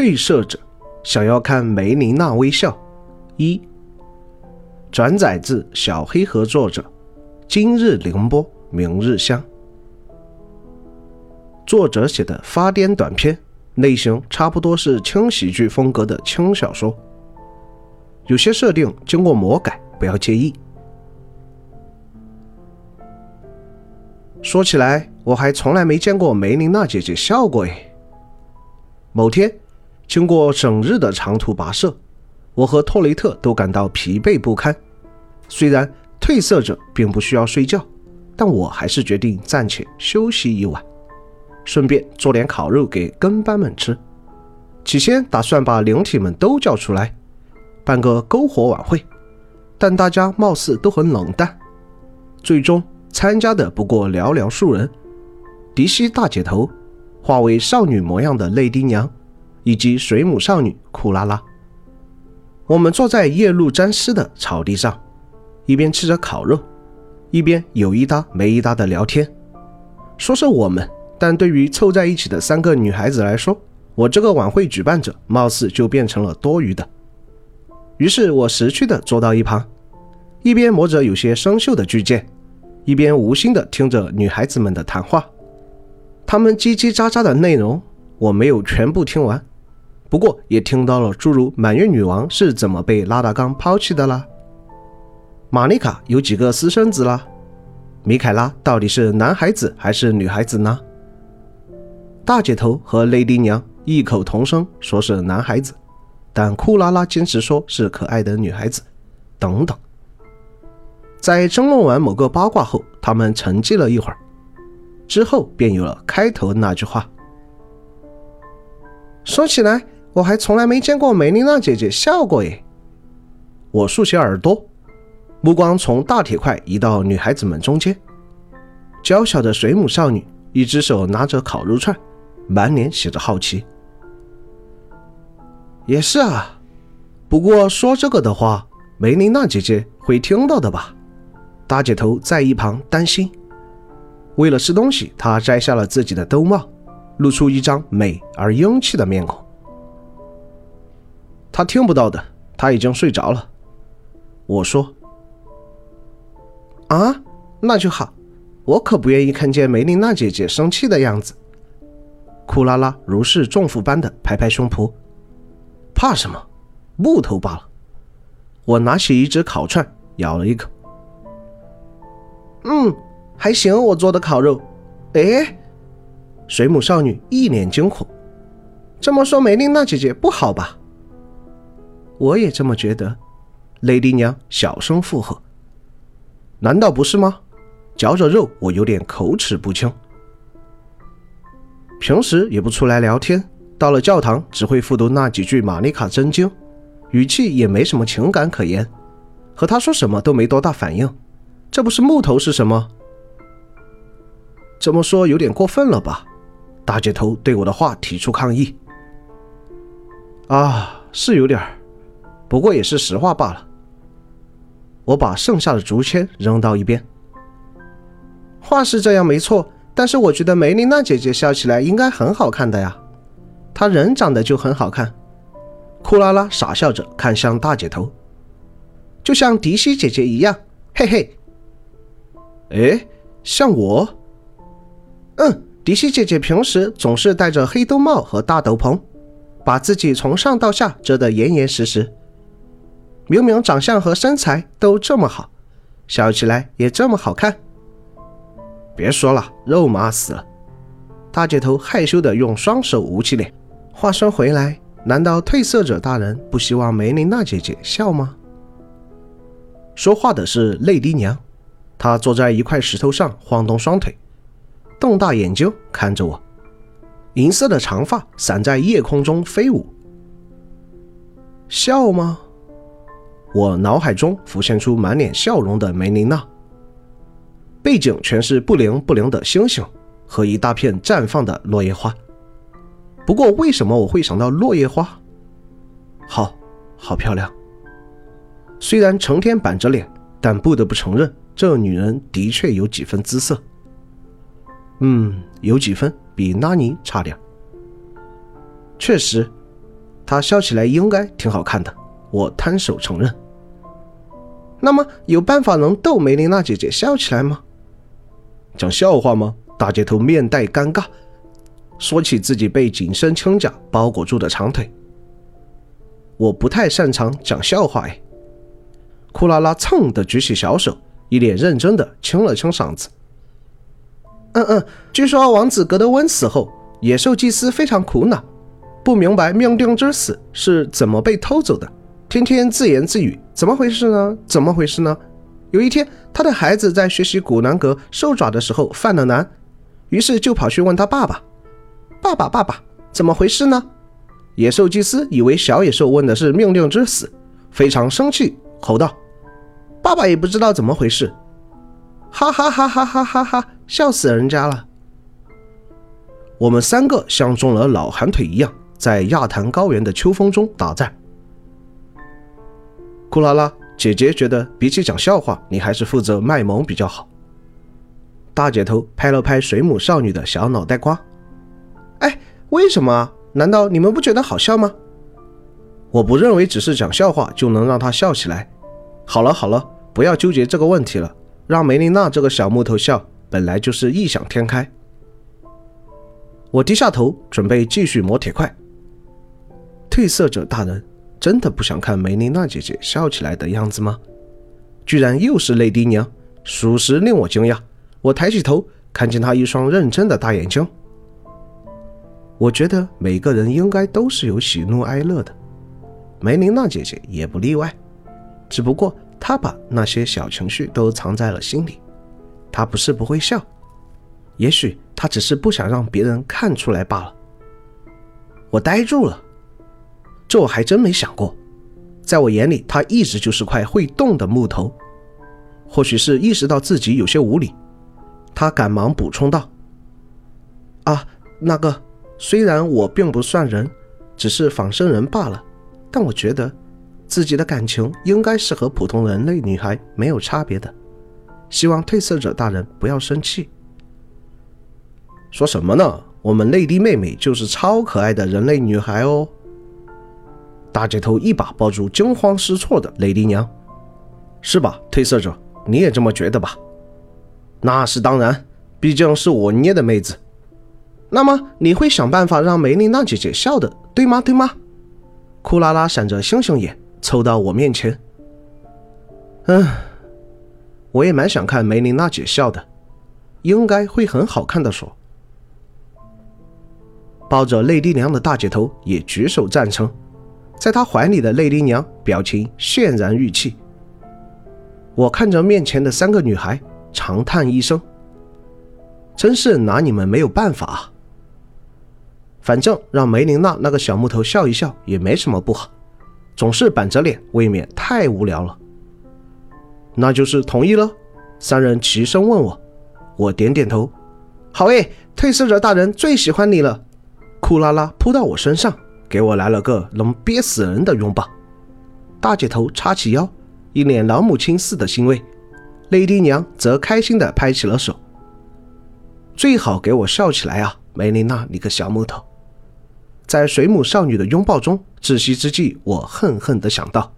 褪色者想要看梅琳娜微笑。一转载自小黑盒作者，今日凌波，明日香。作者写的发癫短篇，类型差不多是轻喜剧风格的轻小说，有些设定经过魔改，不要介意。说起来，我还从来没见过梅琳娜姐姐笑过诶。某天，经过整日的长途跋涉，我和托雷特都感到疲惫不堪。虽然褪色者并不需要睡觉，但我还是决定暂且休息一晚。顺便做点烤肉给跟班们吃。起先打算把灵体们都叫出来，办个篝火晚会，但大家貌似都很冷淡。最终参加的不过寥寥数人：迪西大姐头、化为少女模样的泪滴娘，以及水母少女库拉拉。我们坐在夜露沾湿的草地上，一边吃着烤肉，一边有一搭没一搭的聊天。说是我们。但对于凑在一起的三个女孩子来说，我这个晚会举办者貌似就变成了多余的。于是我识趣的坐到一旁，一边磨着有些生锈的巨剑，一边无心的听着女孩子们的谈话。她们叽叽喳喳的内容我没有全部听完，不过也听到了诸如满月女王是怎么被拉达冈抛弃的啦，玛丽卡有几个私生子啦，米凯拉到底是男孩子还是女孩子呢？大姐头和雷迪娘异口同声说是男孩子，但库拉拉坚持说是可爱的女孩子。等等，在争论完某个八卦后，他们沉寂了一会儿，之后便有了开头那句话。说起来，我还从来没见过梅琳娜姐姐笑过耶。我竖起耳朵，目光从大铁块移到女孩子们中间，娇小的水母少女，一只手拿着烤肉串。满脸写着好奇。也是啊，不过说这个的话，梅琳娜姐姐会听到的吧？大姐头在一旁担心。为了吃东西，她摘下了自己的兜帽，露出一张美而英气的面孔。他听不到的，他已经睡着了。我说：“啊，那就好，我可不愿意看见梅琳娜姐姐生气的样子。”库拉拉如释重负般的拍拍胸脯，怕什么？木头罢了。我拿起一只烤串，咬了一口。嗯，还行，我做的烤肉。哎，水母少女一脸惊恐。这么说，梅琳娜姐姐不好吧？我也这么觉得。雷迪娘小声附和。难道不是吗？嚼着肉，我有点口齿不清。平时也不出来聊天，到了教堂只会复读那几句玛丽卡真经，语气也没什么情感可言，和他说什么都没多大反应。这不是木头是什么？这么说有点过分了吧？大姐头对我的话提出抗议。啊，是有点儿，不过也是实话罢了。我把剩下的竹签扔到一边。话是这样没错。但是我觉得梅琳娜姐姐笑起来应该很好看的呀，她人长得就很好看。库拉拉傻笑着看向大姐头，就像迪西姐姐一样，嘿嘿。哎，像我？嗯，迪西姐姐平时总是戴着黑兜帽和大斗篷，把自己从上到下遮得严严实实。明明长相和身材都这么好，笑起来也这么好看。别说了，肉麻死了！大姐头害羞地用双手捂起脸。话说回来，难道褪色者大人不希望梅琳娜姐姐笑吗？说话的是泪滴娘，她坐在一块石头上晃动双腿，瞪大眼睛看着我，银色的长发散在夜空中飞舞。笑吗？我脑海中浮现出满脸笑容的梅琳娜。背景全是不灵不灵的星星和一大片绽放的落叶花。不过，为什么我会想到落叶花？好，好漂亮。虽然成天板着脸，但不得不承认，这女人的确有几分姿色。嗯，有几分比拉尼差点。确实，她笑起来应该挺好看的，我摊手承认。那么有办法能逗梅琳娜姐姐笑起来吗？讲笑话吗？大姐头面带尴尬，说起自己被紧身轻甲包裹住的长腿。我不太擅长讲笑话哎。库拉拉蹭的举起小手，一脸认真的清了清嗓子。嗯嗯，据说王子格德温死后，野兽祭司非常苦恼，不明白命定之死是怎么被偷走的，天天自言自语，怎么回事呢？怎么回事呢？有一天，他的孩子在学习古兰格兽爪的时候犯了难，于是就跑去问他爸爸：“爸爸，爸爸，怎么回事呢？”野兽祭司以为小野兽问的是命令之死，非常生气，吼道：“爸爸也不知道怎么回事。”哈哈哈哈哈哈哈！笑死人家了。我们三个像中了老寒腿一样，在亚坛高原的秋风中打转。库拉拉姐姐觉得，比起讲笑话，你还是负责卖萌比较好。大姐头拍了拍水母少女的小脑袋瓜：“哎，为什么？难道你们不觉得好笑吗？我不认为只是讲笑话就能让她笑起来。好了好了，不要纠结这个问题了。”让梅琳娜这个小木头笑，本来就是异想天开。我低下头，准备继续磨铁块。褪色者大人，真的不想看梅琳娜姐姐笑起来的样子吗？居然又是泪滴娘，属实令我惊讶。我抬起头，看见她一双认真的大眼睛。我觉得每个人应该都是有喜怒哀乐的，梅琳娜姐姐也不例外，只不过。她把那些小情绪都藏在了心里，她不是不会笑，也许她只是不想让别人看出来罢了。我呆住了，这我还真没想过，在我眼里，他一直就是块会动的木头。或许是意识到自己有些无理，他赶忙补充道：“啊，那个，虽然我并不算人，只是仿生人罢了，但我觉得。”自己的感情应该是和普通人类女孩没有差别的，希望褪色者大人不要生气。说什么呢？我们泪滴妹妹就是超可爱的人类女孩哦。大姐头一把抱住惊慌失措的雷迪娘，是吧？褪色者，你也这么觉得吧？那是当然，毕竟是我捏的妹子。那么你会想办法让梅琳娜姐姐笑的，对吗？对吗？库拉拉闪着星星眼。凑到我面前，嗯，我也蛮想看梅琳娜姐笑的，应该会很好看的。说，抱着泪滴娘的大姐头也举手赞成，在他怀里的泪滴娘表情泫然欲泣。我看着面前的三个女孩，长叹一声：“真是拿你们没有办法啊。”反正让梅琳娜那个小木头笑一笑也没什么不好。总是板着脸，未免太无聊了。那就是同意了。三人齐声问我，我点点头。好诶，褪色者大人最喜欢你了。库拉拉扑到我身上，给我来了个能憋死人的拥抱。大姐头叉起腰，一脸老母亲似的欣慰。泪滴娘则开心的拍起了手。最好给我笑起来啊，梅琳娜，你个小木头。在水母少女的拥抱中。窒息之际，我恨恨的想到。